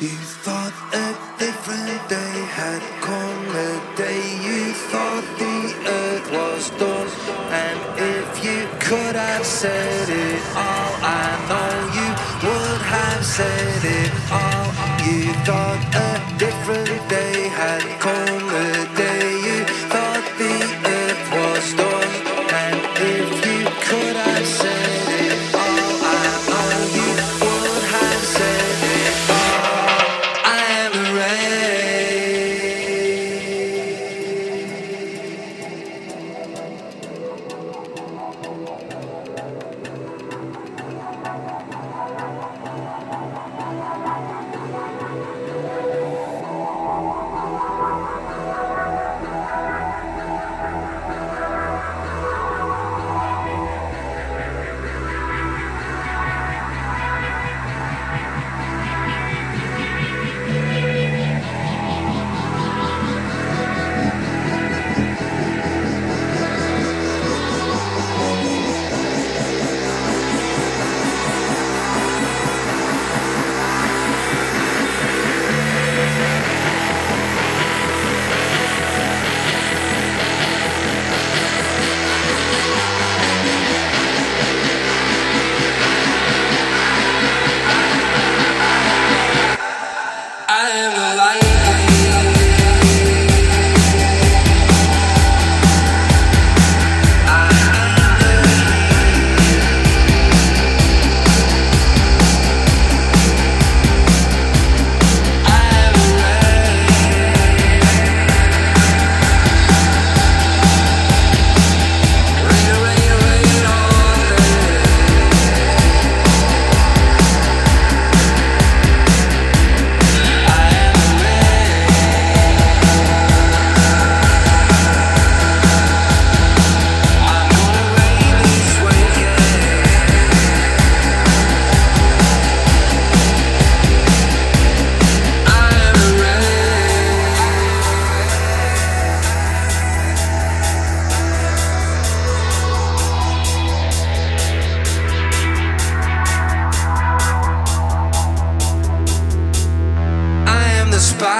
You thought a different day had come, a day you thought the earth was done. And if you could have said it all, I know you would have said it all. You thought a different day. the spot.